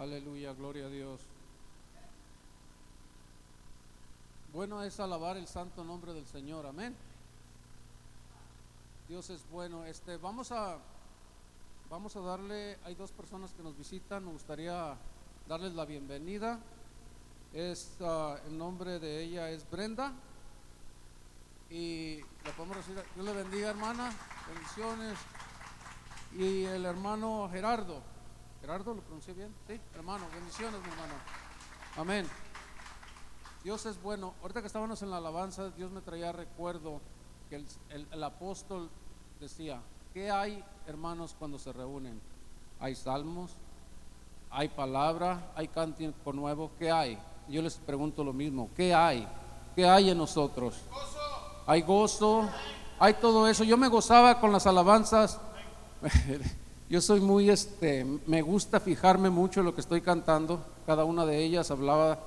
Aleluya, gloria a Dios. Bueno es alabar el santo nombre del Señor, amén. Dios es bueno. Este, vamos a vamos a darle, hay dos personas que nos visitan, me gustaría darles la bienvenida. Ah, el nombre de ella es Brenda y la podemos decir, Dios le bendiga, hermana, bendiciones. Y el hermano Gerardo, Gerardo, ¿lo pronuncié bien? Sí, hermano, bendiciones, mi hermano. Amén. Dios es bueno. Ahorita que estábamos en la alabanza, Dios me traía recuerdo que el, el- apóstol decía, ¿qué hay, hermanos, cuando se reúnen? Hay salmos, hay palabra, hay cántico nuevo, ¿qué hay? Yo les pregunto lo mismo, ¿qué hay? ¿Qué hay en nosotros? Hay gozo, hay todo eso. Yo me gozaba con las alabanzas. Yo soy muy, este, me gusta fijarme mucho en lo que estoy cantando. Cada una de ellas hablaba,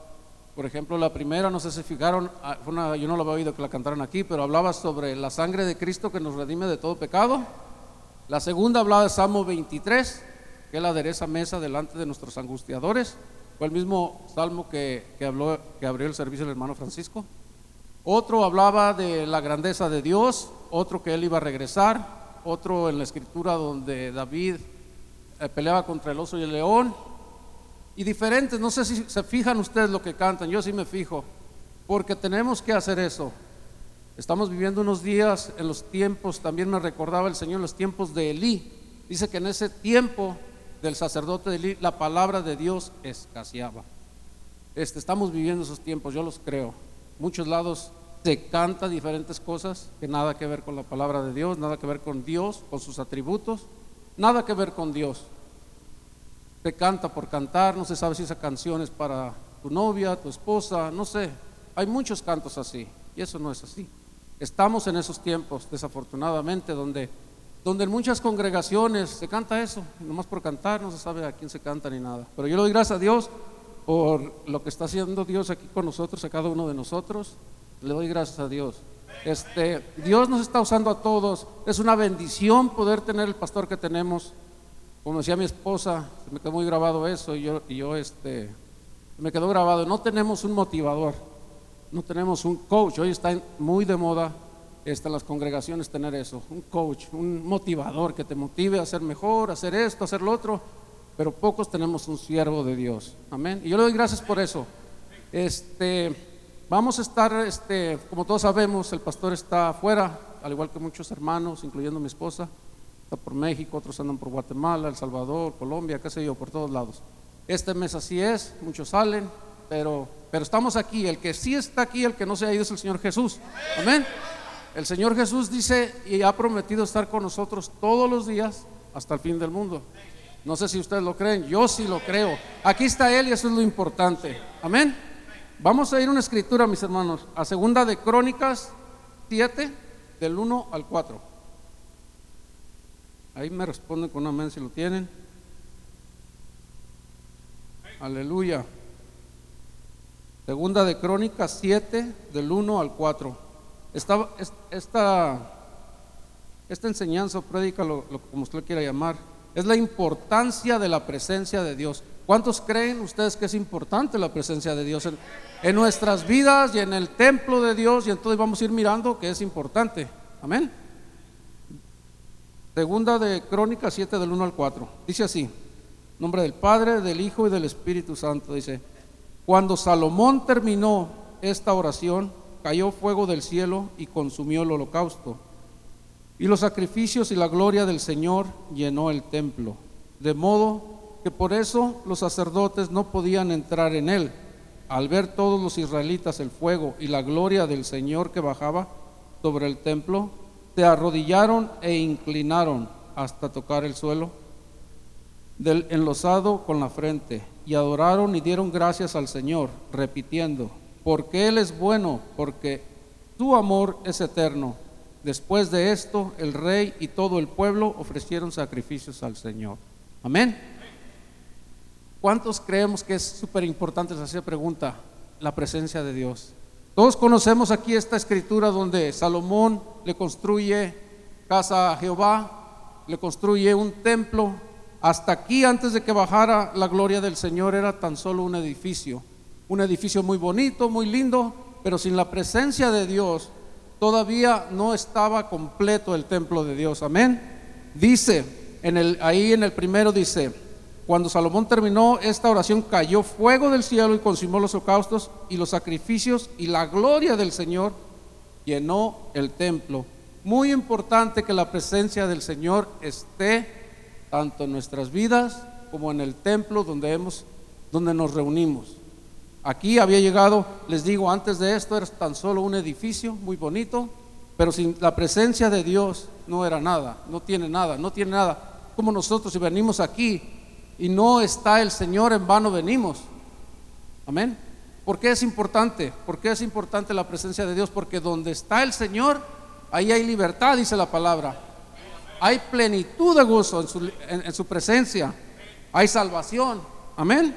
por ejemplo, la primera, no sé si fijaron, ah, una- yo no lo había oído que la cantaran aquí, pero hablaba sobre la sangre de Cristo que nos redime de todo pecado. La segunda hablaba de Salmo 23, que la adereza mesa delante de nuestros angustiadores. Fue el mismo salmo que, que habló, que abrió el servicio el hermano Francisco. Otro hablaba de la grandeza de Dios, otro que él iba a regresar, otro en la escritura donde David eh, peleaba contra el oso y el león, y diferentes, no sé si se fijan ustedes lo que cantan, yo sí me fijo, porque tenemos que hacer eso. Estamos viviendo unos días en los tiempos, también me recordaba el Señor los tiempos de Elí. Dice que en ese tiempo del sacerdote de Elí la palabra de Dios escaseaba. Este, estamos viviendo esos tiempos, yo los creo. Muchos lados se canta diferentes cosas que nada que ver con la palabra de Dios, nada que ver con Dios, con sus atributos, nada que ver con Dios. Se canta por cantar, no se sabe si esa canción es para tu novia, tu esposa, no sé. Hay muchos cantos así y eso no es así. Estamos en esos tiempos, desafortunadamente, donde, donde en muchas congregaciones se canta eso, nomás por cantar, no se sabe a quién se canta ni nada. Pero yo le doy gracias a Dios por lo que está haciendo Dios aquí con nosotros, a cada uno de nosotros. Le doy gracias a Dios. Este, Dios nos está usando a todos. Es una bendición poder tener el pastor que tenemos. Como decía mi esposa, se me quedó muy grabado eso y yo, y yo este, me quedó grabado. No tenemos un motivador, no tenemos un coach. Hoy está muy de moda este, en las congregaciones tener eso, un coach, un motivador que te motive a ser mejor, a hacer esto, a hacer lo otro. Pero pocos tenemos un siervo de Dios. Amén. Y yo le doy gracias por eso. Este, vamos a estar, este, como todos sabemos, el pastor está afuera, al igual que muchos hermanos, incluyendo mi esposa. Está por México, otros andan por Guatemala, El Salvador, Colombia, qué sé yo, por todos lados. Este mes así es, muchos salen, pero, pero estamos aquí. El que sí está aquí, el que no se ha ido es el Señor Jesús. Amén. El Señor Jesús dice y ha prometido estar con nosotros todos los días hasta el fin del mundo. No sé si ustedes lo creen, yo sí lo creo. Aquí está Él y eso es lo importante. Amén. Vamos a ir a una escritura, mis hermanos, a segunda de Crónicas 7, del 1 al 4. Ahí me responden con un amén si lo tienen. Aleluya. Segunda de Crónicas 7, del 1 al 4. Esta, es- esta, esta enseñanza o prédica, lo, lo- como usted quiera llamar, es la importancia de la presencia de Dios. ¿Cuántos creen ustedes que es importante la presencia de Dios en, nuestras vidas y en el templo de Dios? Y entonces vamos a ir mirando que es importante. Amén. Segunda de Crónicas 7 del 1 al 4. Dice así, nombre del Padre, del Hijo y del Espíritu Santo. Dice, cuando Salomón terminó esta oración, cayó fuego del cielo y consumió el holocausto. Y los sacrificios y la gloria del Señor llenó el templo. De modo que por eso los sacerdotes no podían entrar en él. Al ver todos los israelitas el fuego y la gloria del Señor que bajaba sobre el templo, se arrodillaron e inclinaron hasta tocar el suelo del enlosado con la frente y adoraron y dieron gracias al Señor, repitiendo, porque Él es bueno, porque su amor es eterno. Después de esto, el rey y todo el pueblo ofrecieron sacrificios al Señor. Amén. ¿Cuántos creemos que es súper importante esa pregunta? La presencia de Dios. Todos conocemos aquí esta escritura donde Salomón le construye casa a Jehová, le construye un templo Hasta aquí, antes de que bajara la gloria del Señor, era tan solo un edificio. Un edificio muy bonito, muy lindo, pero sin la presencia de Dios, todavía no estaba completo el templo de Dios. Amén. Dice, en el, ahí en el primero dice, cuando Salomón terminó esta oración, cayó fuego del cielo y consumó los holocaustos y los sacrificios y la gloria del Señor llenó el templo. Muy importante que la presencia del Señor esté tanto en nuestras vidas como en el templo donde, hemos, donde nos reunimos. Aquí había llegado, les digo, antes de esto era tan solo un edificio muy bonito, pero sin la presencia de Dios no era nada, no tiene nada, no tiene nada. Como nosotros si venimos aquí y no está el Señor, en vano venimos. Amén. ¿Por qué es importante? ¿Por qué es importante la presencia de Dios? Porque donde está el Señor, ahí hay libertad, dice la palabra hay plenitud de gozo en su, presencia, hay salvación, amén.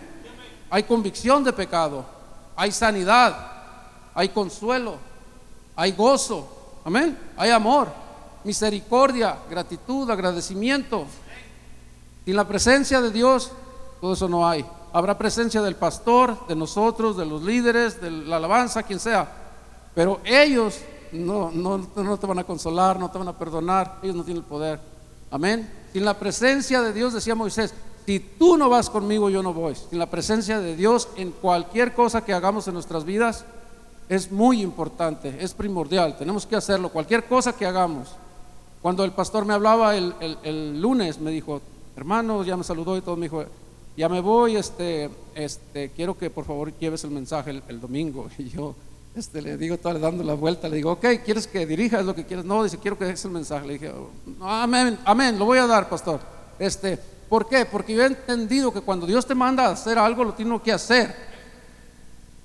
Hay convicción de pecado, hay sanidad, hay consuelo, hay gozo, amén. Hay amor, misericordia, gratitud, agradecimiento. Sin la presencia de Dios, todo eso no hay. Habrá presencia del pastor, de nosotros, de los líderes, de la alabanza, quien sea. Pero ellos no, no, no te van a consolar, no te van a perdonar, ellos no tienen el poder. Amén. Sin la presencia de Dios, decía Moisés, si tú no vas conmigo, yo no voy. Sin la presencia de Dios en cualquier cosa que hagamos en nuestras vidas, es muy importante, es primordial, tenemos que hacerlo, cualquier cosa que hagamos. Cuando el pastor me hablaba el, el, lunes, me dijo, hermano, ya me saludó y todo, me dijo, ya me voy, este, este, quiero que por favor lleves el mensaje el, domingo. Y yo, este, le digo, le dando la vuelta, le digo, ok, ¿quieres que dirija? ¿Es lo que quieres? No, dice, quiero que dejes el mensaje. Le dije, amén, amén, lo voy a dar, pastor. Este, ¿Por qué? Porque yo he entendido que cuando Dios te manda a hacer algo, lo tiene que hacer.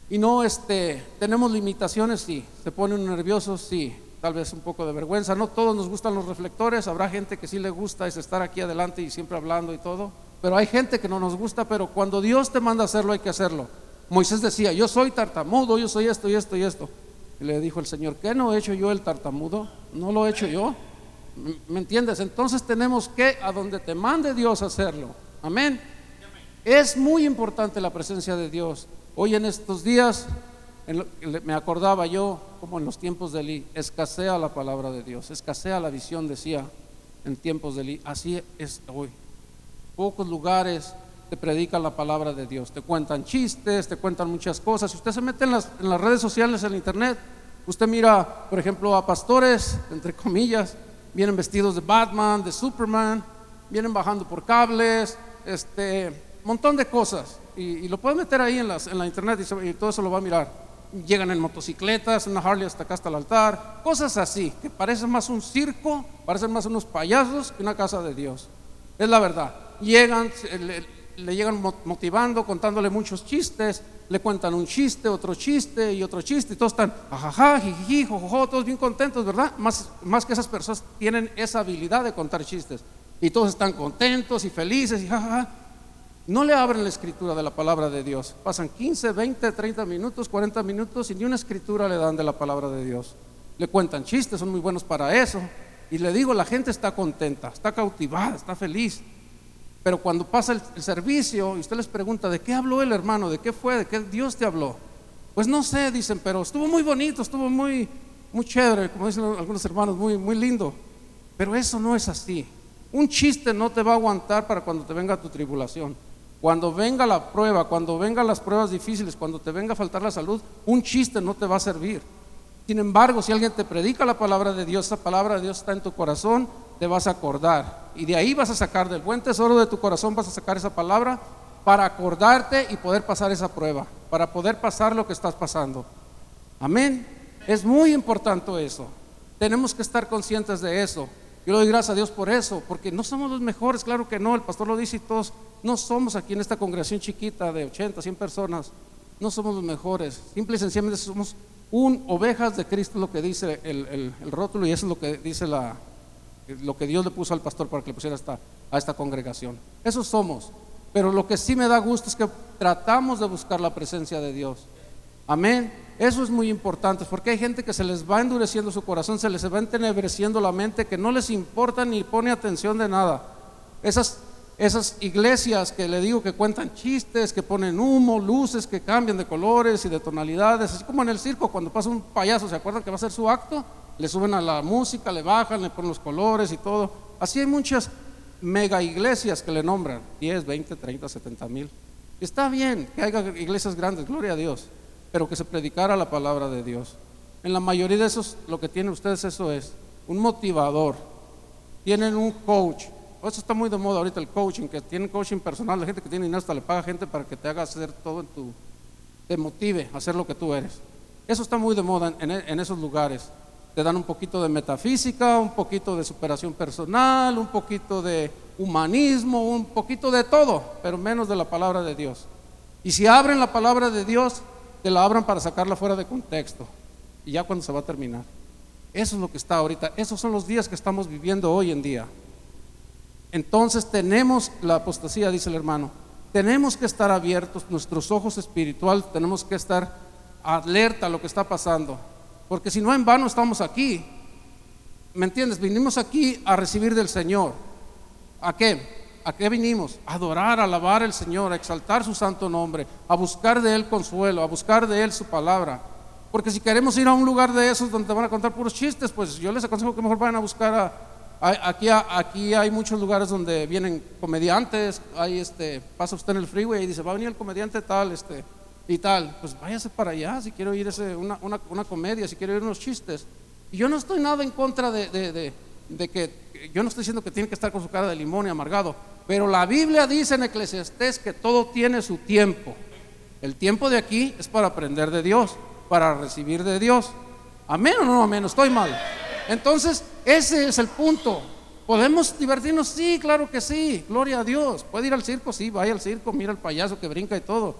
Y no, este, tenemos limitaciones, sí. Se pone uno nervioso, sí. Tal vez un poco de vergüenza. No todos nos gustan los reflectores. Habrá gente que sí le gusta es estar aquí adelante y siempre hablando y todo. Pero hay gente que no nos gusta, pero cuando Dios te manda a hacerlo, hay que hacerlo. Moisés decía, yo soy tartamudo, yo soy esto y esto y esto. Y le dijo el Señor, ¿qué no he hecho yo el tartamudo? No lo he hecho yo. ¿Me entiendes? Entonces tenemos que, a donde te mande Dios, hacerlo. Amén. Es muy importante la presencia de Dios. Hoy en estos días, me acordaba yo, como en los tiempos de Eli, escasea la palabra de Dios, escasea la visión, decía, en tiempos de Eli. Así es hoy. Pocos lugares te predican la palabra de Dios, te cuentan chistes, te cuentan muchas cosas. Si usted se mete en las, redes sociales, en internet, usted mira, por ejemplo, a pastores, entre comillas, vienen vestidos de Batman, de Superman, vienen bajando por cables, este, montón de cosas. Y, lo pueden meter ahí en, las, en la internet y, todo eso lo va a mirar. Llegan en motocicletas, una Harley hasta acá, hasta el altar, cosas así, que parecen más un circo, parecen más unos payasos que una casa de Dios. Es la verdad. Llegan, le llegan motivando, contándole muchos chistes, le cuentan un chiste, otro chiste y otro chiste, y todos están, ajaja, jiji, jojojo, todos bien contentos, ¿verdad? Más, más que esas personas tienen esa habilidad de contar chistes, y todos están contentos y felices, y jajaja. No le abren la escritura de la palabra de Dios. Pasan 15, 20, 30 minutos, 40 minutos y ni una escritura le dan de la palabra de Dios. Le cuentan chistes, son muy buenos para eso. Y le digo, la gente está contenta, está cautivada, está feliz. Pero cuando pasa el, servicio y usted les pregunta, ¿de qué habló el hermano? ¿De qué fue? ¿De qué Dios te habló? Pues no sé, dicen, pero estuvo muy bonito, estuvo muy, muy chévere, como dicen algunos hermanos, muy, muy lindo. Pero eso no es así. Un chiste no te va a aguantar para cuando te venga tu tribulación. Cuando venga la prueba, cuando vengan las pruebas difíciles, cuando te venga a faltar la salud, un chiste no te va a servir. Sin embargo, si alguien te predica la palabra de Dios, esa palabra de Dios está en tu corazón, te vas a acordar. Y de ahí vas a sacar, del buen tesoro de tu corazón, vas a sacar esa palabra para acordarte y poder pasar esa prueba, para poder pasar lo que estás pasando. Amén. Es muy importante eso. Tenemos que estar conscientes de eso. Yo le doy gracias a Dios por eso, porque no somos los mejores, claro que no, el pastor lo dice y todos, no somos aquí en esta congregación chiquita de 80, 100 personas, no somos los mejores, simple y sencillamente somos un ovejas de Cristo, lo que dice el rótulo y eso es lo que dice la, lo que Dios le puso al pastor para que le pusiera a esta congregación. Eso somos. Pero lo que sí me da gusto es que tratamos de buscar la presencia de Dios. Amén. Eso es muy importante porque hay gente que se les va endureciendo su corazón, se les va entenebreciendo la mente, que no les importa ni pone atención de nada. Esas, esas iglesias que le digo que cuentan chistes, que ponen humo, luces que cambian de colores y de tonalidades, así como en el circo cuando pasa un payaso, ¿se acuerdan que va a hacer su acto? Le suben a la música, le bajan, le ponen los colores y todo. Así hay muchas mega iglesias que le nombran, 10, 20, 30, 70 mil. Está bien que haya iglesias grandes, gloria a Dios, pero que se predicara la palabra de Dios. En la mayoría de esos, lo que tienen ustedes eso es un motivador, tienen un coach, eso está muy de moda ahorita el coaching, que tiene coaching personal, la gente que tiene dinero hasta le paga gente para que te haga hacer todo en tu, te motive a hacer lo que tú eres. Eso está muy de moda en, en esos lugares. Te dan un poquito de metafísica, un poquito de superación personal, un poquito de humanismo, un poquito de todo, pero menos de la palabra de Dios. Y si abren la palabra de Dios, te la abran para sacarla fuera de contexto. Y ya cuando se va a terminar. Eso es lo que está ahorita. Esos son los días que estamos viviendo hoy en día. Entonces tenemos la apostasía, dice el hermano. Tenemos que estar abiertos, nuestros ojos espirituales, tenemos que estar alerta a lo que está pasando. Porque si no, en vano estamos aquí. ¿Me entiendes? Vinimos aquí a recibir del Señor. ¿A qué? ¿A qué vinimos? A adorar, a alabar al Señor, a exaltar su santo nombre, a buscar de Él consuelo, a buscar de Él su palabra. Porque si queremos ir a un lugar de esos donde te van a contar puros chistes, pues yo les aconsejo que mejor vayan a buscar a, Aquí, aquí hay muchos lugares donde vienen comediantes, hay este, pasa usted en el freeway y dice, va a venir el comediante tal, este, y tal, pues váyase para allá si quiero oír ese, una, una, una, comedia, si quiero oír unos chistes. Y yo no estoy nada en contra de, de, de, que, yo no estoy diciendo que tiene que estar con su cara de limón y amargado, pero la Biblia dice en Eclesiastés que todo tiene su tiempo. El tiempo de aquí es para aprender de Dios, para recibir de Dios. Amén o no amén, estoy mal. Entonces, ese es el punto. ¿Podemos divertirnos? Sí, claro que sí. Gloria a Dios. ¿Puede ir al circo? Sí, vaya al circo, mira al payaso que brinca y todo.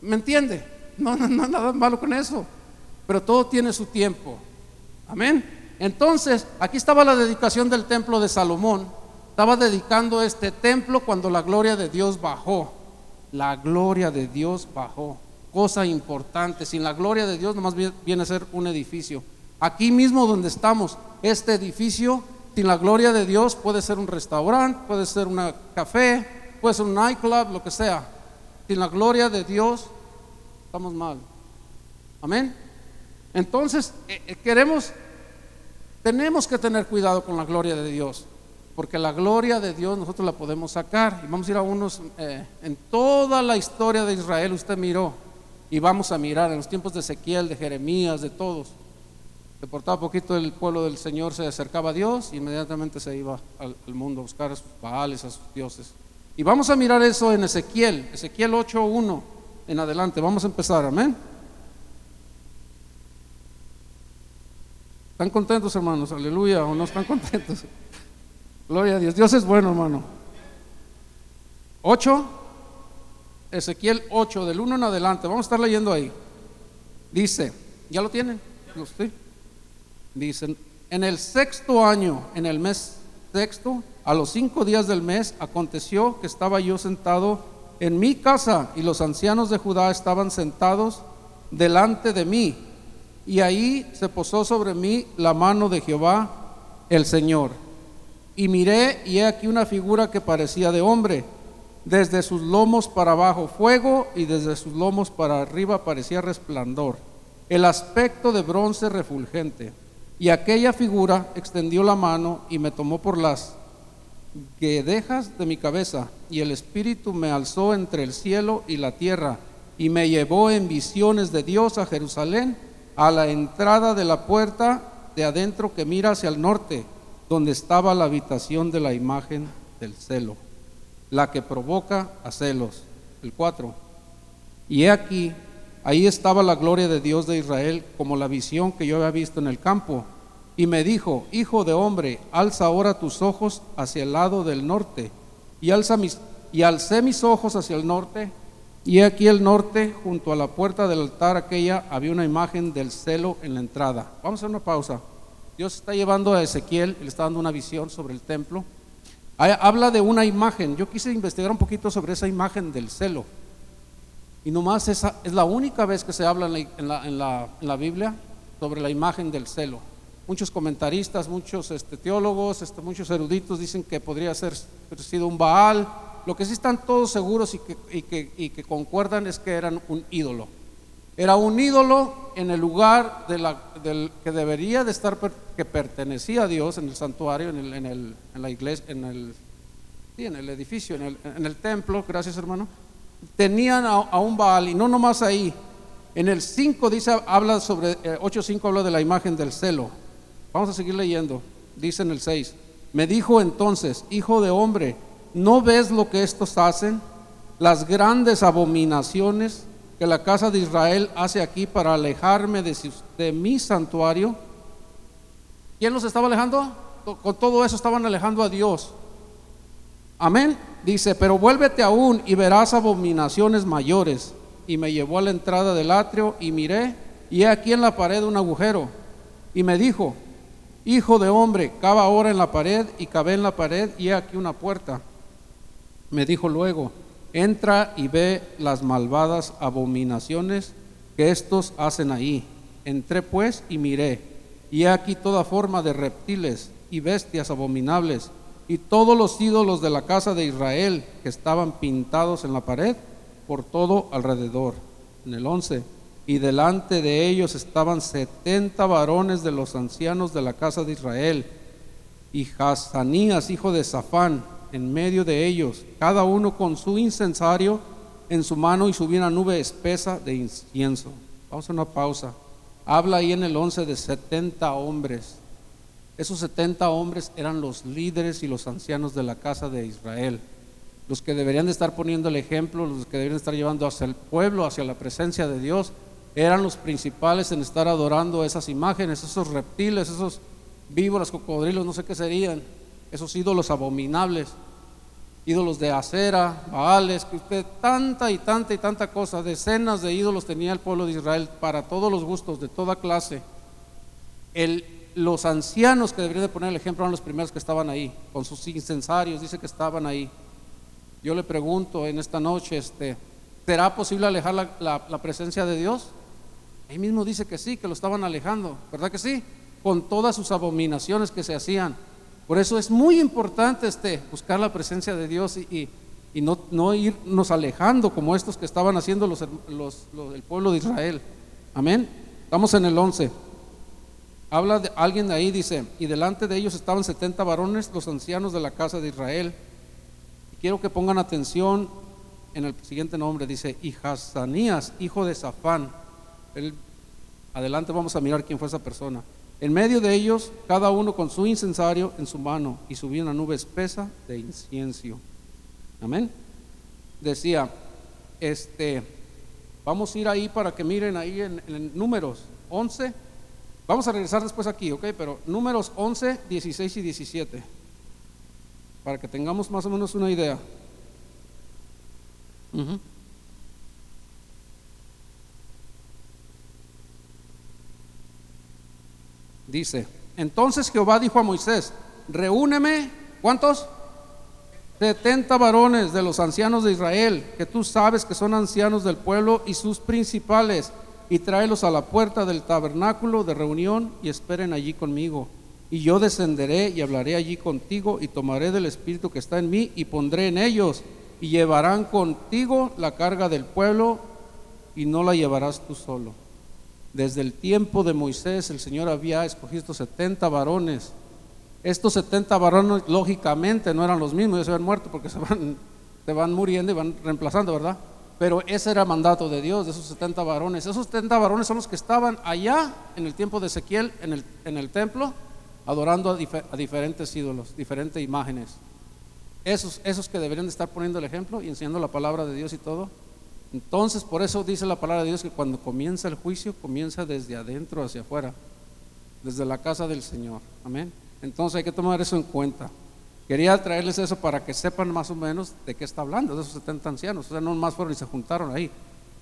¿Me entiende? No, no, no, nada malo con eso. Pero todo tiene su tiempo. Amén. Entonces, aquí estaba la dedicación del templo de Salomón. Estaba dedicando este templo cuando la gloria de Dios bajó. La gloria de Dios bajó. Cosa importante. Sin la gloria de Dios nomás viene a ser un edificio. Aquí mismo donde estamos, este edificio, sin la gloria de Dios, puede ser un restaurante, puede ser un café, puede ser un nightclub, lo que sea. Sin la gloria de Dios, estamos mal. Amén. Entonces, eh, eh, queremos, tenemos que tener cuidado con la gloria de Dios, porque la gloria de Dios nosotros la podemos sacar. Y vamos a ir a unos, eh, en toda la historia de Israel, usted miró, y vamos a mirar en los tiempos de Ezequiel, de Jeremías, de todos se portaba poquito el pueblo del Señor, se acercaba a Dios y inmediatamente se iba al, mundo a buscar a sus baales, a sus dioses. Y vamos a mirar eso en Ezequiel, Ezequiel 8.1 en adelante. Vamos a empezar, amén. ¿Están contentos, hermanos? Aleluya, o no están contentos. Gloria a Dios. Dios es bueno, hermano. 8, Ezequiel 8, del 1 en adelante. Vamos a estar leyendo ahí. Dice, ¿ya lo tienen? ¿Usted? Dicen, en el sexto año, en el mes sexto, a los cinco días del mes, aconteció que estaba yo sentado en mi casa y los ancianos de Judá estaban sentados delante de mí. Y ahí se posó sobre mí la mano de Jehová, el Señor. Y miré y he aquí una figura que parecía de hombre. Desde sus lomos para abajo fuego y desde sus lomos para arriba parecía resplandor. El aspecto de bronce refulgente y aquella figura extendió la mano y me tomó por las guedejas de mi cabeza, y el Espíritu me alzó entre el cielo y la tierra, y me llevó en visiones de Dios a Jerusalén, a la entrada de la puerta de adentro que mira hacia el norte, donde estaba la habitación de la imagen del celo, la que provoca a celos. El 4. Y he aquí Ahí estaba la gloria de Dios de Israel como la visión que yo había visto en el campo. Y me dijo, Hijo de hombre, alza ahora tus ojos hacia el lado del norte. Y, alza mis, y alcé mis ojos hacia el norte. Y aquí el norte, junto a la puerta del altar aquella, había una imagen del celo en la entrada. Vamos a hacer una pausa. Dios está llevando a Ezequiel, le está dando una visión sobre el templo. Habla de una imagen. Yo quise investigar un poquito sobre esa imagen del celo. Y nomás esa es la única vez que se habla en la, Biblia sobre la imagen del celo. Muchos comentaristas, muchos este, teólogos, este, muchos eruditos dicen que podría ser sido un Baal, lo que sí están todos seguros y que, concuerdan es que eran un ídolo. Era un ídolo en el lugar de la, del, que debería de estar, que pertenecía a Dios en el santuario, en, el, en, el, en la iglesia, en el, edificio, en el templo, gracias hermano. Tenían a, un Baal y no nomás ahí. En el 5 dice, habla sobre, eh, 8.5 habla de la imagen del celo. Vamos a seguir leyendo. Dice en el 6, me dijo entonces, hijo de hombre, ¿no ves lo que estos hacen? Las grandes abominaciones que la casa de Israel hace aquí para alejarme de, de mi santuario. ¿Quién los estaba alejando? Con todo eso estaban alejando a Dios. Amén. Dice, pero vuélvete aún y verás abominaciones mayores. Y me llevó a la entrada del atrio y miré, y he aquí en la pared un agujero. Y me dijo, hijo de hombre, cava ahora en la pared, y cavé en la pared, y he aquí una puerta. Me dijo luego, entra y ve las malvadas abominaciones que estos hacen ahí. Entré pues y miré, y he aquí toda forma de reptiles y bestias abominables, y todos los ídolos de la casa de Israel que estaban pintados en la pared por todo alrededor. En el 11, y delante de ellos estaban setenta varones de los ancianos de la casa de Israel, y Hazanías, hijo de Safán, en medio de ellos, cada uno con su incensario en su mano y subía una nube espesa de incienso. Vamos a una pausa. Habla ahí en el 11 de 70 hombres. Esos 70 hombres eran los líderes y los ancianos de la casa de Israel, los que deberían de estar poniendo el ejemplo, los que deberían estar llevando hacia el pueblo, hacia la presencia de Dios, eran los principales en estar adorando esas imágenes, esos reptiles, esos víboras, cocodrilos, no sé qué serían, esos ídolos abominables, ídolos de acera, baales, que usted tanta y tanta y tanta cosa, decenas de ídolos tenía el pueblo de Israel para todos los gustos, de toda clase. El, los ancianos que deberían de poner el ejemplo eran los primeros que estaban ahí, con sus incensarios, dice que estaban ahí. Yo le pregunto en esta noche, este, ¿será posible alejar la, presencia de Dios? Ahí mismo dice que sí, que lo estaban alejando, ¿verdad que sí? Con todas sus abominaciones que se hacían. Por eso es muy importante este, buscar la presencia de Dios y, no, no, irnos alejando como estos que estaban haciendo los, el pueblo de Israel. Amén. Estamos en el 11. Habla de alguien ahí, dice, y delante de ellos estaban 70 varones, los ancianos de la casa de Israel. Quiero que pongan atención en el siguiente nombre, dice, y Hazanías, hijo de Safán. El, adelante vamos a mirar quién fue esa persona. En medio de ellos, cada uno con su incensario en su mano, y subía una nube espesa de incienso. Amén. Decía, este, vamos a ir ahí para que miren ahí en, en números 11. Vamos a regresar después aquí, ok, pero números 11, 16 y 17, para que tengamos más o menos una idea. Dice, entonces Jehová dijo a Moisés, reúneme, ¿cuántos? 70 varones de los ancianos de Israel, que tú sabes que son ancianos del pueblo y sus principales, y tráelos a la puerta del tabernáculo de reunión y esperen allí conmigo. Y yo descenderé y hablaré allí contigo y tomaré del espíritu que está en mí y pondré en ellos y llevarán contigo la carga del pueblo y no la llevarás tú solo. Desde el tiempo de Moisés el Señor había escogido estos 70 varones. Estos 70 varones lógicamente no eran los mismos, ya se habían muerto porque se van, se van muriendo y van reemplazando, ¿verdad? Pero ese era el mandato de Dios, de esos 70 varones. Esos 70 varones son los que estaban allá en el tiempo de Ezequiel, en el, en el templo, adorando a, a, diferentes ídolos, diferentes imágenes. Esos, esos que deberían de estar poniendo el ejemplo y enseñando la palabra de Dios y todo. Entonces, por eso dice la palabra de Dios que cuando comienza el juicio, comienza desde adentro hacia afuera, desde la casa del Señor. Amén. Entonces hay que tomar eso en cuenta. Quería traerles eso para que sepan más o menos de qué está hablando, de esos 70 ancianos. O sea, no más fueron y se juntaron ahí.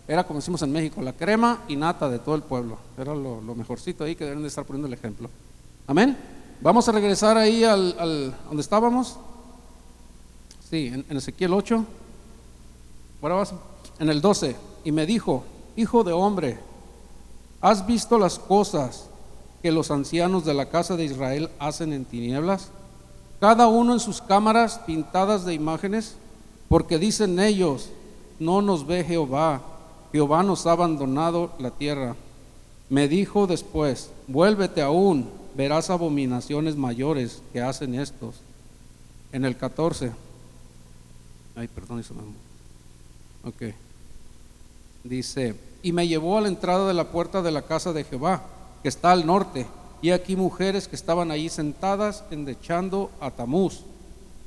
Era como decimos en México, la crema y nata de todo el pueblo. Era lo, mejorcito ahí que deben de estar poniendo el ejemplo. Amén. Vamos a regresar ahí al, donde estábamos. Sí, en, Ezequiel 8. Ahora en el 12. Y me dijo, hijo de hombre, ¿has visto las cosas que los ancianos de la casa de Israel hacen en tinieblas? Cada uno en sus cámaras pintadas de imágenes. porque dicen ellos, no nos ve Jehová, Jehová nos ha abandonado la tierra. Me dijo después, vuélvete aún, verás abominaciones mayores que hacen estos. En el 14. Ay, perdón, eso me... Ok. Dice, y me llevó a la entrada de la puerta de la casa de Jehová, que está al norte, y aquí mujeres que estaban allí sentadas endechando a Tamuz.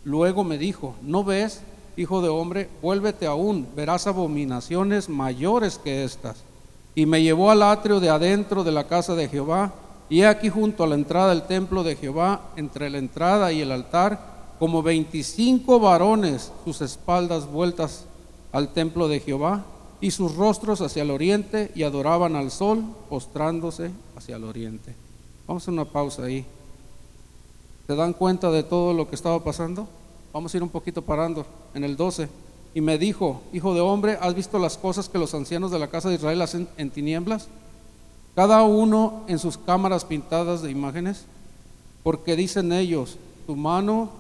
Luego me dijo, ¿no ves, hijo de hombre? Vuélvete aún, verás abominaciones mayores que estas. Y me llevó al atrio de adentro de la casa de Jehová, y aquí junto a la entrada del templo de Jehová, entre la entrada y el altar, como veinticinco varones, sus espaldas vueltas al templo de Jehová, y sus rostros hacia el oriente, y adoraban al sol, postrándose hacia el oriente. Vamos a una pausa ahí. ¿Se dan cuenta de todo lo que estaba pasando? Vamos a ir un poquito parando en el 12. Y me dijo, hijo de hombre, ¿has visto las cosas que los ancianos de la casa de Israel hacen en tinieblas? Cada uno en sus cámaras pintadas de imágenes, porque dicen ellos, tu mano...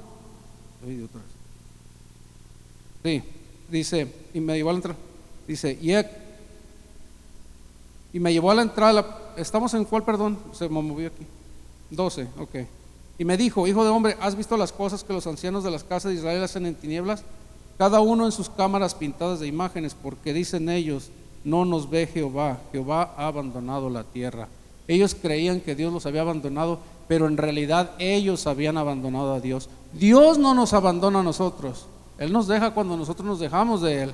Sí, dice, y me llevó a la entrada, dice, y, y me llevó a la entrada, ¿estamos en cuál, perdón? Se me movió aquí. 12, ok. Y me dijo, hijo de hombre, ¿has visto las cosas que los ancianos de las casas de Israel hacen en tinieblas? Cada uno en sus cámaras pintadas de imágenes, porque dicen ellos, no nos ve Jehová, Jehová ha abandonado la tierra. Ellos creían que Dios los había abandonado, pero en realidad ellos habían abandonado a Dios. Dios no nos abandona a nosotros, Él nos deja cuando nosotros nos dejamos de Él.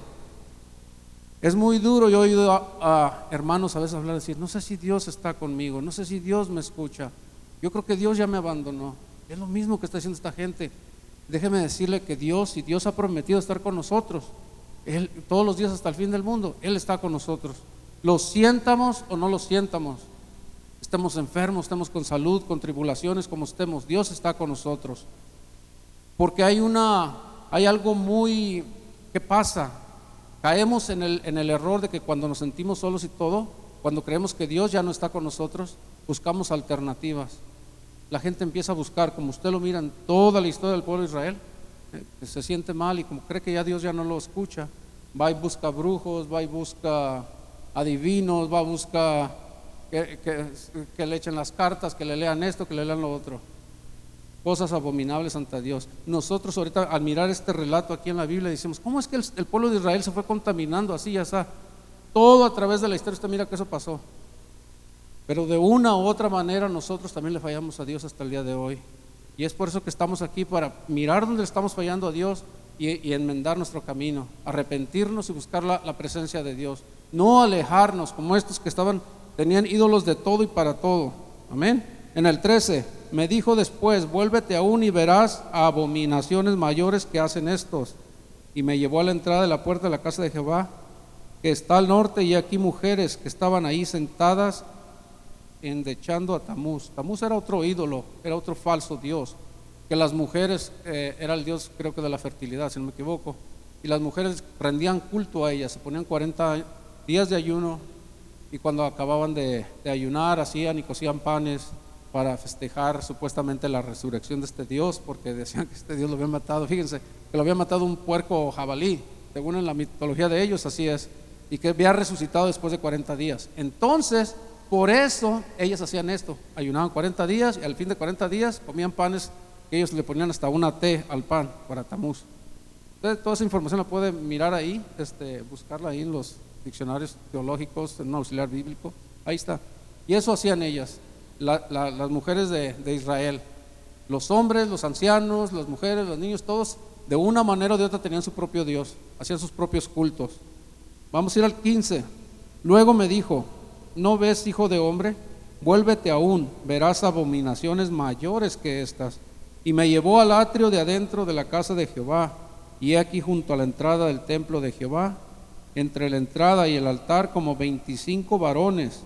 Es muy duro, yo he oído a, hermanos a veces hablar, decir, no sé si Dios está conmigo, no sé si Dios me escucha. Yo creo que Dios ya me abandonó. Es lo mismo que está haciendo esta gente. Déjeme decirle que Dios, si Dios ha prometido estar con nosotros, Él, todos los días hasta el fin del mundo, Él está con nosotros. Lo sientamos o no lo sientamos. Estemos enfermos, estemos con salud, con tribulaciones, como estemos, Dios está con nosotros. Porque hay una, hay algo muy que pasa. Caemos en el, en el error de que cuando nos sentimos solos y todo, cuando creemos que Dios ya no está con nosotros, buscamos alternativas. La gente empieza a buscar, como usted lo mira en toda la historia del pueblo de Israel, eh, se siente mal y como cree que ya Dios ya no lo escucha, va y busca brujos, va y busca adivinos, va a buscar que, que, le echen las cartas, que le lean esto, que le lean lo otro. Cosas abominables ante Dios. Nosotros ahorita al mirar este relato aquí en la Biblia decimos, ¿cómo es que el, pueblo de Israel se fue contaminando así, ya está? Todo a través de la historia, usted mira que eso pasó. Pero de una u otra manera nosotros también le fallamos a Dios hasta el día de hoy. Y es por eso que estamos aquí, para mirar dónde estamos fallando a Dios y, enmendar nuestro camino, arrepentirnos y buscar la, la, presencia de Dios. No alejarnos como estos que estaban, tenían ídolos de todo y para todo. Amén. En el 13, me dijo después, vuélvete aún y verás abominaciones mayores que hacen estos. Y me llevó a la entrada de la puerta de la casa de Jehová, que está al norte, y aquí mujeres que estaban ahí sentadas endechando a Tamuz. Tamuz era otro ídolo, era otro falso dios, que las mujeres, eh, era el dios creo que de la fertilidad, si no me equivoco, y las mujeres rendían culto a ella, se ponían 40 días de ayuno y cuando acababan de, ayunar hacían y cocían panes para festejar supuestamente la resurrección de este Dios, porque decían que este Dios lo había matado, fíjense, que lo había matado un puerco jabalí, según en la mitología de ellos, así es, y que había resucitado después de 40 días. Entonces, por eso ellas hacían esto, ayunaban 40 días y al fin de 40 días comían panes que ellos le ponían hasta una T al pan para tamuz. Entonces, toda esa información la puede mirar ahí, este, buscarla ahí en los diccionarios teológicos, en un auxiliar bíblico. Ahí está. Y eso hacían ellas, las mujeres de, de Israel. Los hombres, los ancianos, las mujeres, los niños, todos de una manera o de otra tenían su propio Dios, hacían sus propios cultos. Vamos a ir al 15. Luego me dijo, ¿no ves, hijo de hombre? Vuélvete aún, verás abominaciones mayores que estas. Y me llevó al atrio de adentro de la casa de Jehová, y aquí junto a la entrada del templo de Jehová, entre la entrada y el altar, como veinticinco varones,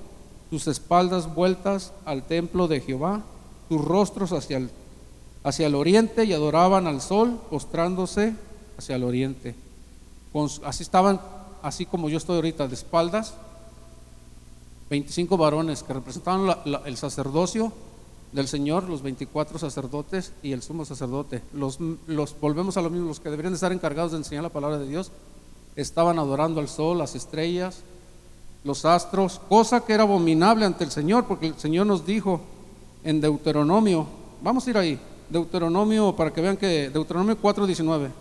sus espaldas vueltas al templo de Jehová, sus rostros hacia el, hacia el oriente y adoraban al sol, postrándose hacia el oriente. así estaban, así como yo estoy ahorita, de espaldas 25 varones que representaban el sacerdocio del Señor, los 24 sacerdotes y el sumo sacerdote. Los, los volvemos a lo mismo, los que deberían de estar encargados de enseñar la palabra de Dios, estaban adorando al sol, las estrellas, los astros, cosa que era abominable ante el Señor, porque el Señor nos dijo en Deuteronomio, vamos a ir ahí, Deuteronomio, para que vean que Deuteronomio 4:19.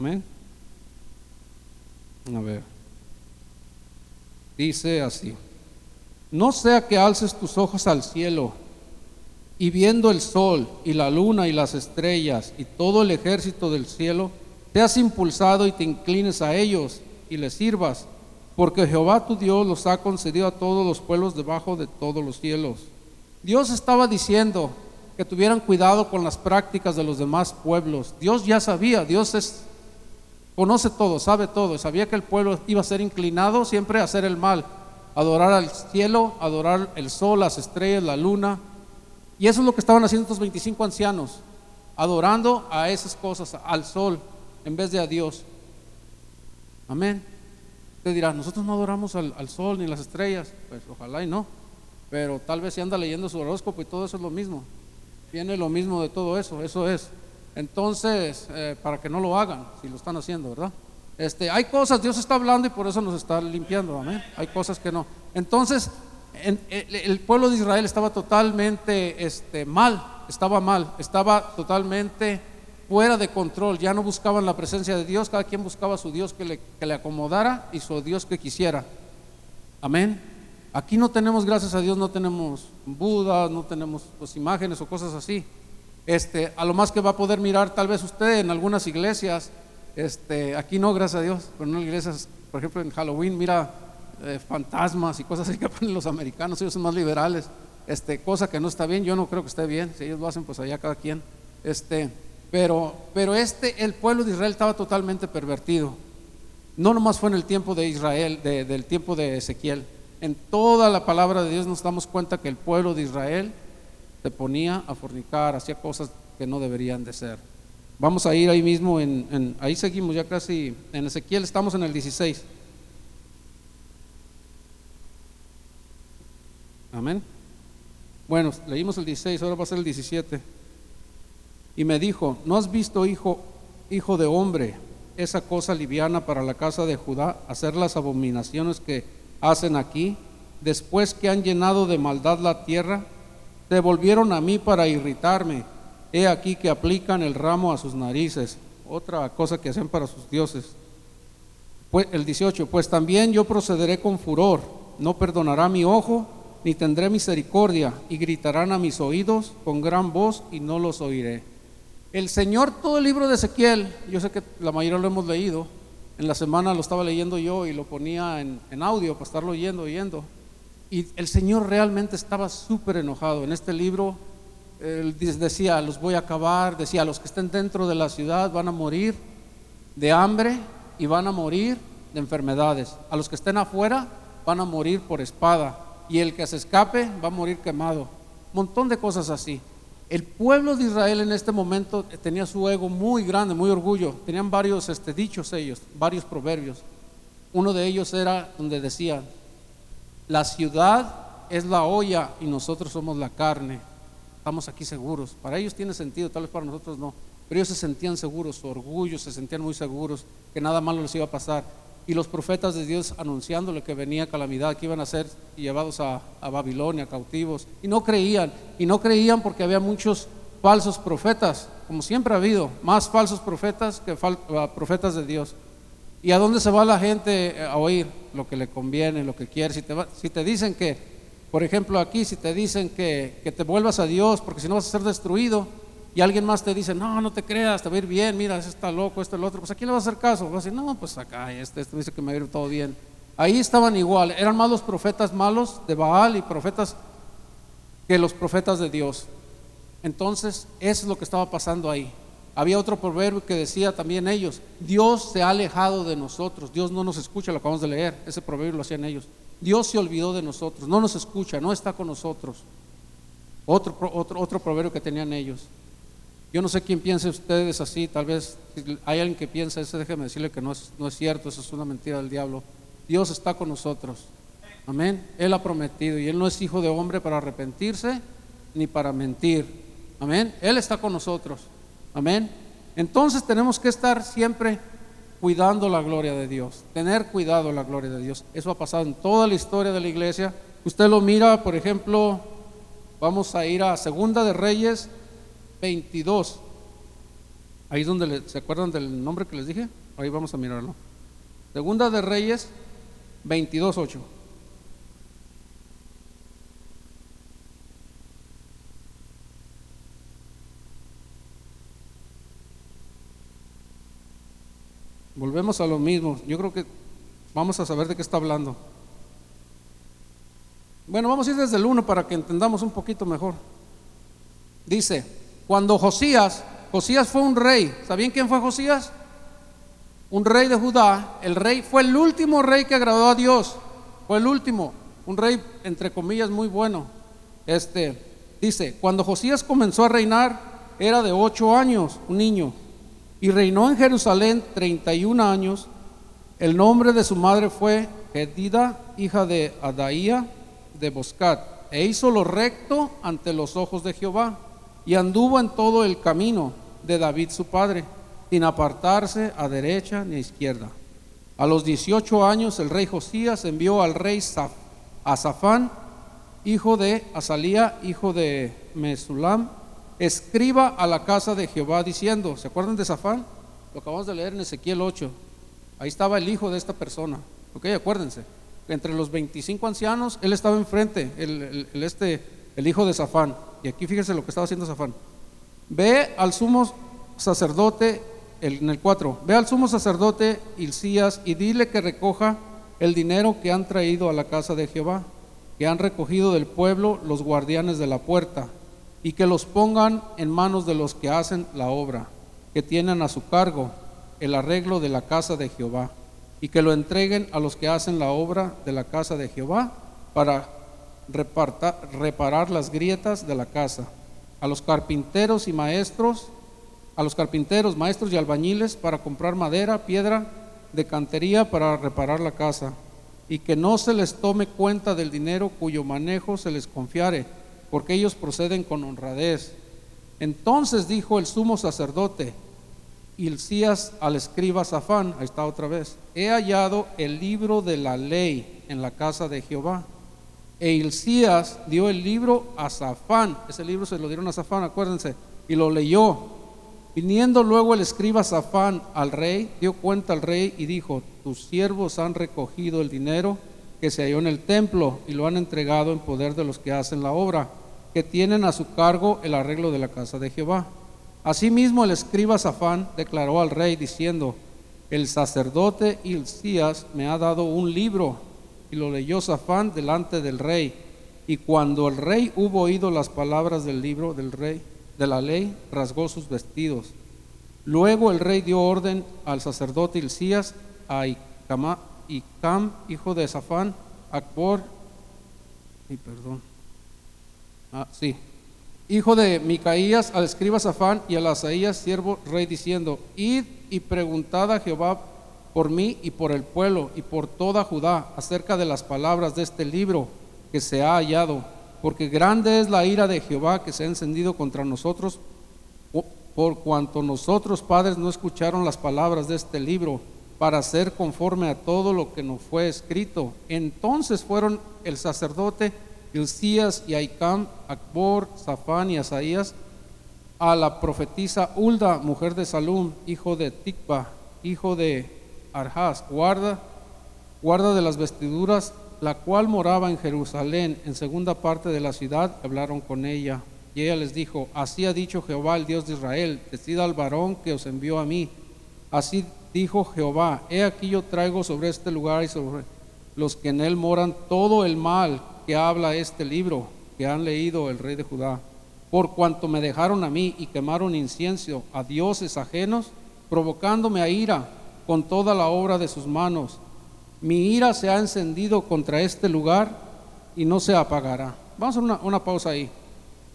Amén. A ver. Dice así. No sea que alces tus ojos al cielo y viendo el sol y la luna y las estrellas y todo el ejército del cielo, te has impulsado y te inclines a ellos y les sirvas, porque Jehová tu Dios los ha concedido a todos los pueblos debajo de todos los cielos. Dios estaba diciendo que tuvieran cuidado con las prácticas de los demás pueblos. Dios ya sabía, Dios es conoce todo, sabe todo, sabía que el pueblo iba a ser inclinado siempre a hacer el mal, adorar al cielo, adorar el sol, las estrellas, la luna. Y eso es lo que estaban haciendo estos 25 ancianos, adorando a esas cosas, al sol, en vez de a Dios. Amén. Usted dirá, nosotros no adoramos al, sol ni las estrellas. Pues ojalá y no. Pero tal vez si anda leyendo su horóscopo y todo eso es lo mismo. Viene lo mismo de todo eso, eso es. Entonces, eh, para que no lo hagan, si lo están haciendo, ¿verdad? Este, hay cosas, Dios está hablando y por eso nos está limpiando, amén. Hay cosas que no. Entonces, el, pueblo de Israel estaba totalmente este, mal, estaba mal, estaba totalmente fuera de control, ya no buscaban la presencia de Dios, cada quien buscaba su Dios que le, que le acomodara y su Dios que quisiera. Amén. Aquí no tenemos, gracias a Dios, no tenemos Buda, no tenemos pues, imágenes o cosas así. Este, a lo más que va a poder mirar tal vez usted en algunas iglesias, este, aquí no, gracias a Dios, pero en iglesias, por ejemplo en Halloween, mira eh, fantasmas y cosas así que ponen los americanos, ellos son más liberales, este, cosa que no está bien, yo no creo que esté bien, si ellos lo hacen, pues allá cada quien, este, pero, pero este, el pueblo de Israel estaba totalmente pervertido, no nomás fue en el tiempo de Israel, del tiempo de Ezequiel, en toda la palabra de Dios nos damos cuenta que el pueblo de Israel se ponía a fornicar, hacía cosas que no deberían de ser. Vamos a ir ahí mismo, en, ahí seguimos ya casi, en Ezequiel estamos en el 16. Amén. Bueno, leímos el 16, ahora va a ser el 17. Y me dijo, ¿no has visto, hijo, hijo de hombre, esa cosa liviana para la casa de Judá, hacer las abominaciones que hacen aquí, después que han llenado de maldad la tierra? Se volvieron a mí para irritarme. He aquí que aplican el ramo a sus narices. Otra cosa que hacen para sus dioses. Pues, el 18, pues también yo procederé con furor. No perdonará mi ojo, ni tendré misericordia, y gritarán a mis oídos con gran voz, y no los oiré. El Señor, todo el libro de Ezequiel, yo sé que la mayoría lo hemos leído, en la semana lo estaba leyendo yo y lo ponía en, en audio para estarlo oyendo, oyendo. Y el Señor realmente estaba súper enojado. En este libro, él decía, los voy a acabar, decía, los que estén dentro de la ciudad van a morir de hambre y van a morir de enfermedades. A los que estén afuera van a morir por espada. Y el que se escape va a morir quemado. Montón de cosas así. El pueblo de Israel en este momento tenía su ego muy grande, muy orgullo. Tenían varios este, dichos ellos, varios proverbios. Uno de ellos era donde decía, la ciudad es la olla y nosotros somos la carne. Estamos aquí seguros. Para ellos tiene sentido, tal vez para nosotros no. Pero ellos se sentían seguros, su orgullo, se sentían muy seguros, que nada malo les iba a pasar. Y los profetas de Dios anunciándole que venía calamidad, que iban a ser llevados a, Babilonia, cautivos. Y no creían. Y no creían porque había muchos falsos profetas, como siempre ha habido, más falsos profetas que ah, profetas de Dios. ¿Y a dónde se va la gente a oír? Lo que le conviene, lo que quiere. Si te, si te dicen que, por ejemplo aquí, si te dicen que, que, te vuelvas a Dios porque si no vas a ser destruido y alguien más te dice, no, no te creas, te va a ir bien, mira, ese está loco, esto, el otro, pues aquí le vas a hacer caso. Vas a decir, no, pues acá, este, este dice que me va a ir todo bien. Ahí estaban igual, eran más los profetas malos de Baal y profetas que los profetas de Dios. Entonces, eso es lo que estaba pasando ahí. Había otro proverbio que decía también ellos, Dios se ha alejado de nosotros, Dios no nos escucha, lo acabamos de leer, ese proverbio lo hacían ellos. Dios se olvidó de nosotros, no nos escucha, no está con nosotros. Otro, otro, otro proverbio que tenían ellos. Yo no sé quién piense ustedes así, tal vez hay alguien que piensa eso, déjeme decirle que no es, no es cierto, eso es una mentira del diablo. Dios está con nosotros. Amén. Él ha prometido y Él no es hijo de hombre para arrepentirse ni para mentir. Amén. Él está con nosotros. Amén. Entonces tenemos que estar siempre cuidando la gloria de Dios, tener cuidado la gloria de Dios. Eso ha pasado en toda la historia de la iglesia. Usted lo mira, por ejemplo, vamos a ir a Segunda de Reyes 22. Ahí es donde se acuerdan del nombre que les dije. Ahí vamos a mirarlo. Segunda de Reyes 22.8. Volvemos a lo mismo. Yo creo que vamos a saber de qué está hablando. Bueno, vamos a ir desde el 1 para que entendamos un poquito mejor. Dice, cuando Josías, Josías fue un rey, ¿sabían quién fue Josías? Un rey de Judá. El rey fue el último rey que agradó a Dios. Fue el último, un rey entre comillas muy bueno. Este dice, cuando Josías comenzó a reinar era de ocho años, un niño y reinó en Jerusalén 31 años. El nombre de su madre fue Gedida, hija de Adaía de Boscat, e hizo lo recto ante los ojos de Jehová, y anduvo en todo el camino de David su padre, sin apartarse a derecha ni a izquierda. A los 18 años el rey Josías envió al rey Azafán, hijo de Azalía, hijo de Mesulam, escriba a la casa de Jehová diciendo, ¿se acuerdan de Zafán? Lo acabamos de leer en Ezequiel 8. Ahí estaba el hijo de esta persona. Ok, acuérdense. Entre los 25 ancianos, él estaba enfrente, el, este, el hijo de Zafán. Y aquí fíjense lo que estaba haciendo Zafán. Ve al sumo sacerdote, en el 4, ve al sumo sacerdote Hilcías y dile que recoja el dinero que han traído a la casa de Jehová, que han recogido del pueblo los guardianes de la puerta y que los pongan en manos de los que hacen la obra, que tienen a su cargo el arreglo de la casa de Jehová, y que lo entreguen a los que hacen la obra de la casa de Jehová para reparar las grietas de la casa, a los carpinteros y maestros, a los carpinteros, maestros y albañiles para comprar madera, piedra de cantería para reparar la casa, y que no se les tome cuenta del dinero cuyo manejo se les confiare porque ellos proceden con honradez. Entonces dijo el sumo sacerdote, Hilcías al escriba Safán, ahí está otra vez, he hallado el libro de la ley en la casa de Jehová. E Hilcías dio el libro a Safán, ese libro se lo dieron a Safán, acuérdense, y lo leyó. Viniendo luego el escriba Safán al rey, dio cuenta al rey y dijo, tus siervos han recogido el dinero que se halló en el templo y lo han entregado en poder de los que hacen la obra, que tienen a su cargo el arreglo de la casa de Jehová. Asimismo el escriba Safán declaró al rey diciendo, el sacerdote Hilcías me ha dado un libro, y lo leyó Safán delante del rey. Y cuando el rey hubo oído las palabras del libro del rey, de la ley, rasgó sus vestidos. Luego el rey dio orden al sacerdote Hilcías, a Icama, y Cam, hijo de Safán, Akbor, y perdón, ah, sí, hijo de Micaías, al escriba Safán y a Asaías, siervo rey, diciendo, id y preguntad a Jehová por mí y por el pueblo y por toda Judá acerca de las palabras de este libro que se ha hallado, porque grande es la ira de Jehová que se ha encendido contra nosotros, por cuanto nosotros padres no escucharon las palabras de este libro para hacer conforme a todo lo que nos fue escrito. Entonces fueron el sacerdote Hilcías y Aicam, Akbor, Safán y Asaías a la profetisa Ulda, mujer de Salum, hijo de Tikba, hijo de Arjas, guarda, guarda de las vestiduras, la cual moraba en Jerusalén, en segunda parte de la ciudad, hablaron con ella. Y ella les dijo, así ha dicho Jehová, el Dios de Israel, decida al varón que os envió a mí. Así dijo Jehová, he aquí yo traigo sobre este lugar y sobre los que en él moran todo el mal que habla este libro que han leído el rey de Judá. Por cuanto me dejaron a mí y quemaron incienso a dioses ajenos, provocándome a ira con toda la obra de sus manos. Mi ira se ha encendido contra este lugar y no se apagará. Vamos a una, una pausa ahí.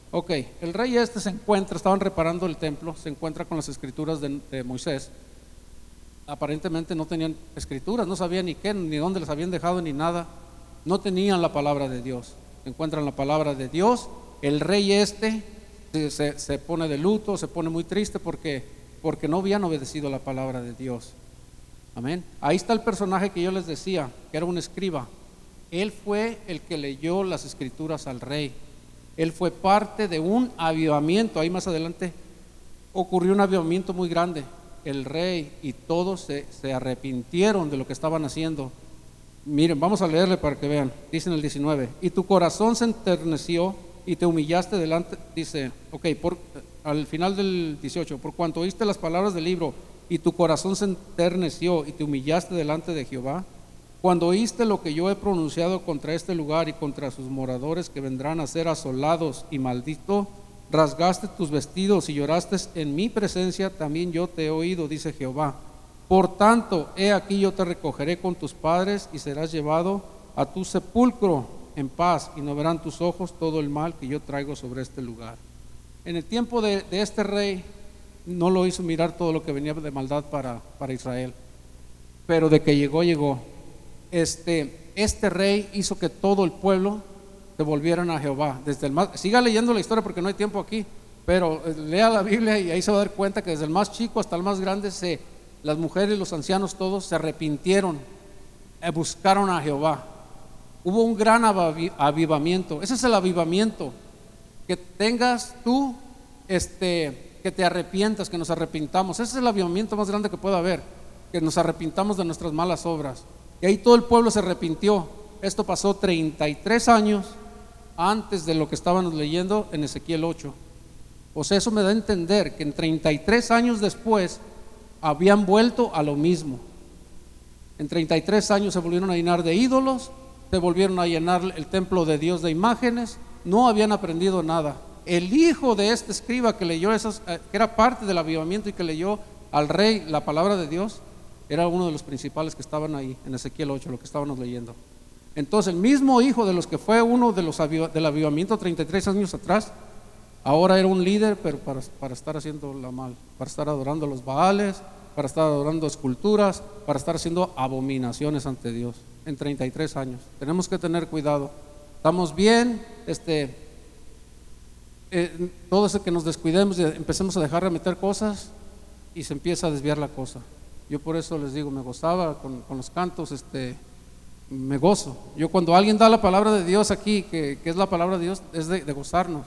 Ok, el rey este se encuentra, estaban reparando el templo, se encuentra con las escrituras de, Moisés aparentemente no tenían escrituras, no sabían ni qué, ni dónde las habían dejado, ni nada. No tenían la palabra de Dios. Encuentran la palabra de Dios. El rey este se, se pone de luto, se pone muy triste porque, porque no habían obedecido la palabra de Dios. Amén. Ahí está el personaje que yo les decía, que era un escriba. Él fue el que leyó las escrituras al rey. Él fue parte de un avivamiento. Ahí más adelante ocurrió un avivamiento muy grande. El rey y todos se, arrepintieron de lo que estaban haciendo. Miren, vamos a leerle para que vean. Dice en el 19, y tu corazón se enterneció y te humillaste delante, dice, ok, por, al final del 18, por cuanto oíste las palabras del libro y tu corazón se enterneció y te humillaste delante de Jehová, cuando oíste lo que yo he pronunciado contra este lugar y contra sus moradores que vendrán a ser asolados y malditos, rasgaste tus vestidos y lloraste en mi presencia, también yo te he oído, dice Jehová. Por tanto, he aquí yo te recogeré con tus padres y serás llevado a tu sepulcro en paz y no verán tus ojos todo el mal que yo traigo sobre este lugar. En el tiempo de, de este rey no lo hizo mirar todo lo que venía de maldad para, para Israel, pero de que llegó, llegó este, este rey hizo que todo el pueblo se volvieran a Jehová. Desde el más, siga leyendo la historia porque no hay tiempo aquí, pero eh, lea la Biblia y ahí se va a dar cuenta que desde el más chico hasta el más grande, se, las mujeres y los ancianos todos se arrepintieron, eh, buscaron a Jehová. Hubo un gran avivamiento. Ese es el avivamiento. Que tengas tú, este, que te arrepientas, que nos arrepintamos. Ese es el avivamiento más grande que pueda haber. Que nos arrepintamos de nuestras malas obras. Y ahí todo el pueblo se arrepintió. Esto pasó 33 años antes de lo que estábamos leyendo en Ezequiel 8. O sea, eso me da a entender que en 33 años después habían vuelto a lo mismo. En 33 años se volvieron a llenar de ídolos, se volvieron a llenar el templo de Dios de imágenes, no habían aprendido nada. El hijo de este escriba que leyó esas, eh, que era parte del avivamiento y que leyó al rey la palabra de Dios, era uno de los principales que estaban ahí, en Ezequiel 8, lo que estábamos leyendo. Entonces, el mismo hijo de los que fue uno de los del avivamiento 33 años atrás, ahora era un líder, pero para, para estar haciendo la mal, para estar adorando los Baales, para estar adorando esculturas, para estar haciendo abominaciones ante Dios en 33 años. Tenemos que tener cuidado. Estamos bien, este, eh, todo eso que nos descuidemos y empecemos a dejar de meter cosas y se empieza a desviar la cosa. Yo por eso les digo, me gozaba con, los cantos, este, me gozo. Yo cuando alguien da la palabra de Dios aquí, que, es la palabra de Dios, es de, gozarnos.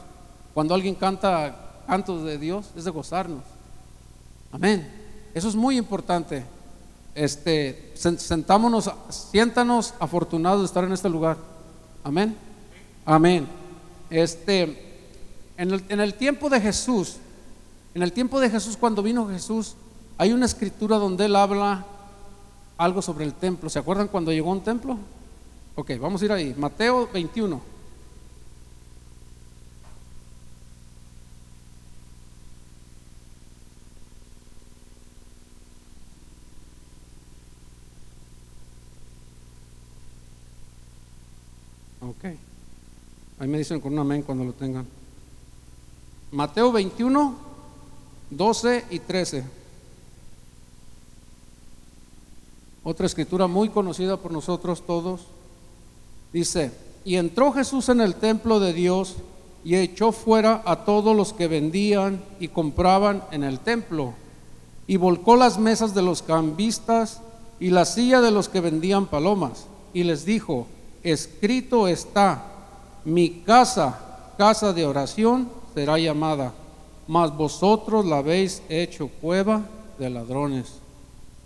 Cuando alguien canta cantos de Dios, es de gozarnos. Amén. Eso es muy importante. Este, sentámonos, siéntanos afortunados de estar en este lugar. Amén. Amén. Este, en el, tiempo de Jesús, en el tiempo de Jesús, cuando vino Jesús, hay una escritura donde él habla algo sobre el templo. ¿Se acuerdan cuando llegó a un templo? Ok, vamos a ir ahí. Mateo 21. Ok. Ahí me dicen con un amén cuando lo tengan. Mateo 21, 12 y 13. otra escritura muy conocida por nosotros todos, dice, y entró Jesús en el templo de Dios y echó fuera a todos los que vendían y compraban en el templo, y volcó las mesas de los cambistas y la silla de los que vendían palomas, y les dijo, escrito está, mi casa, casa de oración, será llamada, mas vosotros la habéis hecho cueva de ladrones.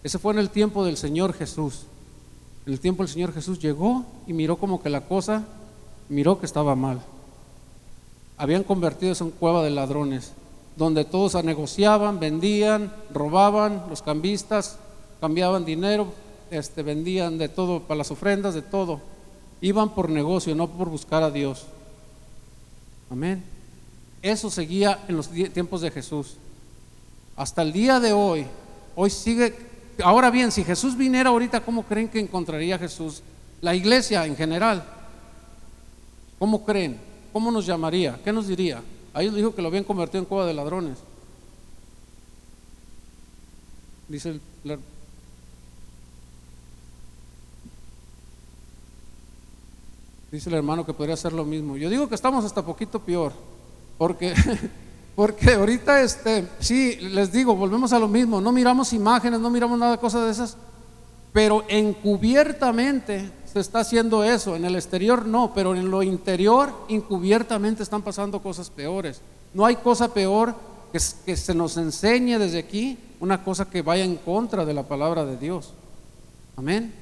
Ese fue en el tiempo del Señor Jesús. En el tiempo del Señor Jesús llegó y miró como que la cosa, miró que estaba mal. Habían convertido eso en cueva de ladrones, donde todos negociaban, vendían, robaban, los cambistas cambiaban dinero, este, vendían de todo, para las ofrendas, de todo. Iban por negocio, no por buscar a Dios. Amén. Eso seguía en los tiempos de Jesús. Hasta el día de hoy, hoy sigue... Ahora bien, si Jesús viniera ahorita, ¿cómo creen que encontraría a Jesús? La iglesia en general. ¿Cómo creen? ¿Cómo nos llamaría? ¿Qué nos diría? Ahí ellos dijo que lo habían convertido en cueva de ladrones. Dice el... Dice el hermano que podría hacer lo mismo. Yo digo que estamos hasta poquito peor porque, porque ahorita, este, sí, les digo, volvemos a lo mismo, no miramos imágenes, no miramos nada, cosas de esas, pero encubiertamente se está haciendo eso, en el exterior no, pero en lo interior encubiertamente están pasando cosas peores. No hay cosa peor que, que se nos enseñe desde aquí una cosa que vaya en contra de la palabra de Dios. Amén.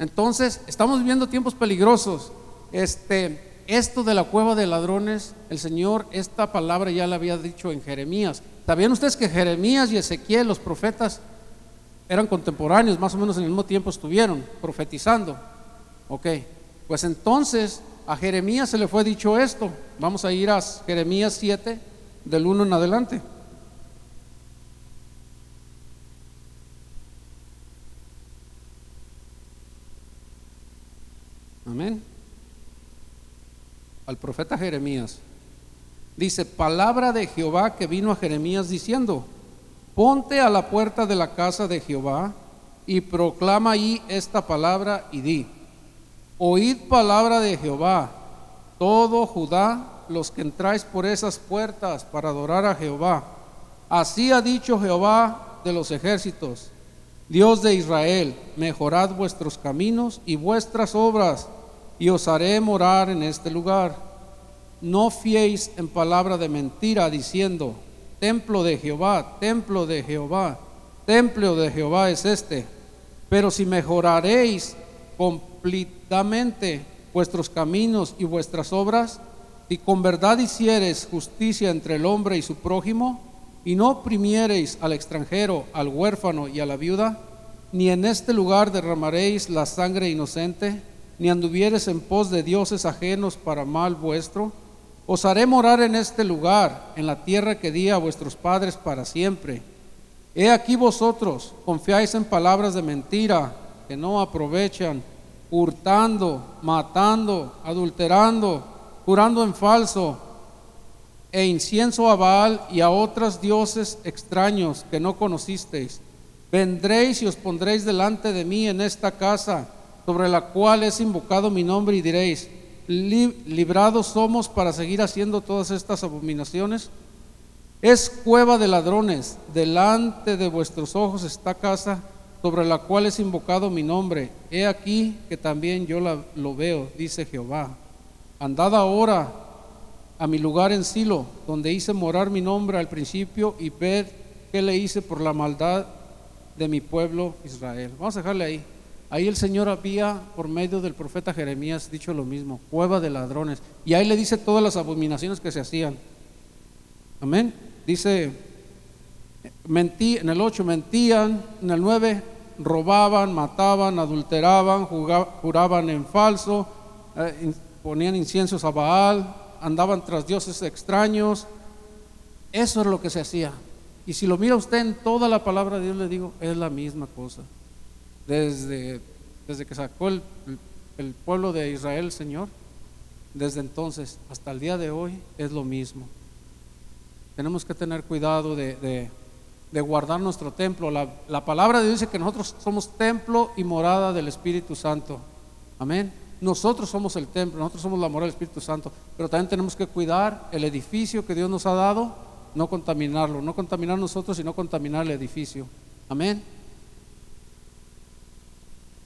Entonces, estamos viviendo tiempos peligrosos este, esto de la cueva de ladrones, el Señor, esta palabra ya la había dicho en Jeremías. ¿Sabían ustedes que Jeremías y Ezequiel, los profetas, eran contemporáneos, más o menos en el mismo tiempo estuvieron profetizando? Ok, pues entonces a Jeremías se le fue dicho esto. Vamos a ir a Jeremías 7, del 1 en adelante. Amén al profeta Jeremías. Dice, palabra de Jehová que vino a Jeremías diciendo, ponte a la puerta de la casa de Jehová y proclama ahí esta palabra y di, oíd palabra de Jehová, todo Judá, los que entráis por esas puertas para adorar a Jehová. Así ha dicho Jehová de los ejércitos, Dios de Israel, mejorad vuestros caminos y vuestras obras y os haré morar en este lugar. No fiéis en palabra de mentira diciendo, templo de Jehová, templo de Jehová, templo de Jehová es este. Pero si mejoraréis completamente vuestros caminos y vuestras obras, y con verdad hiciereis justicia entre el hombre y su prójimo, y no oprimiereis al extranjero, al huérfano y a la viuda, ni en este lugar derramaréis la sangre inocente, ni anduvieres en pos de dioses ajenos para mal vuestro, os haré morar en este lugar, en la tierra que di a vuestros padres para siempre. He aquí vosotros confiáis en palabras de mentira que no aprovechan, hurtando, matando, adulterando, jurando en falso, e incienso a Baal y a otros dioses extraños que no conocisteis. Vendréis y os pondréis delante de mí en esta casa sobre la cual es invocado mi nombre y diréis, librados somos para seguir haciendo todas estas abominaciones. Es cueva de ladrones, delante de vuestros ojos está casa sobre la cual es invocado mi nombre. He aquí que también yo la, lo veo, dice Jehová. Andad ahora a mi lugar en Silo, donde hice morar mi nombre al principio, y ved qué le hice por la maldad de mi pueblo Israel. Vamos a dejarle ahí. Ahí el Señor había, por medio del profeta Jeremías, dicho lo mismo, cueva de ladrones. Y ahí le dice todas las abominaciones que se hacían. Amén. Dice, mentí, en el 8 mentían, en el 9 robaban, mataban, adulteraban, juraban en falso, eh, ponían inciensos a Baal, andaban tras dioses extraños. Eso es lo que se hacía. Y si lo mira usted en toda la palabra de Dios, le digo, es la misma cosa desde, desde que sacó el, el pueblo de Israel, Señor, desde entonces hasta el día de hoy es lo mismo. Tenemos que tener cuidado de, de, guardar nuestro templo. La, la, palabra de Dios dice que nosotros somos templo y morada del Espíritu Santo. Amén. Nosotros somos el templo, nosotros somos la morada del Espíritu Santo, pero también tenemos que cuidar el edificio que Dios nos ha dado, no contaminarlo, no contaminar nosotros y no contaminar el edificio. Amén.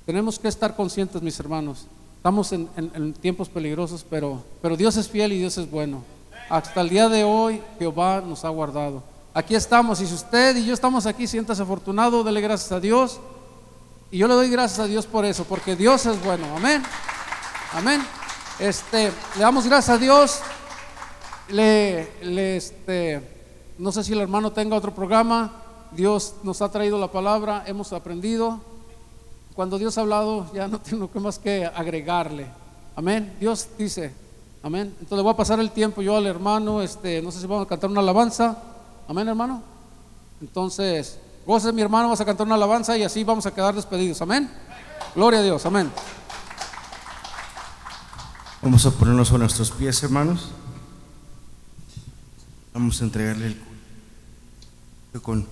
Tenemos que estar conscientes, mis hermanos. Estamos en, tiempos peligrosos, pero, pero Dios es fiel y Dios es bueno. Hasta el día de hoy Jehová nos ha guardado. Aquí estamos, y si usted y yo estamos aquí, siéntase afortunado, dele gracias a Dios. Y yo le doy gracias a Dios por eso, porque Dios es bueno. Amén. Amén. Este, le damos gracias a Dios. Le, le, este, no sé si el hermano tenga otro programa. Dios nos ha traído la palabra, hemos aprendido cuando Dios ha hablado, ya no tengo más que agregarle. Amén. Dios dice, amén. Entonces voy a pasar el tiempo yo al hermano, este, no sé si vamos a cantar una alabanza. Amén, hermano. Entonces, goce mi hermano, vas a cantar una alabanza y así vamos a quedar despedidos. Amén. Gloria a Dios, amén. Vamos a ponernos a nuestros pies, hermanos. Vamos a entregarle el culto con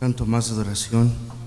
canto más de adoración.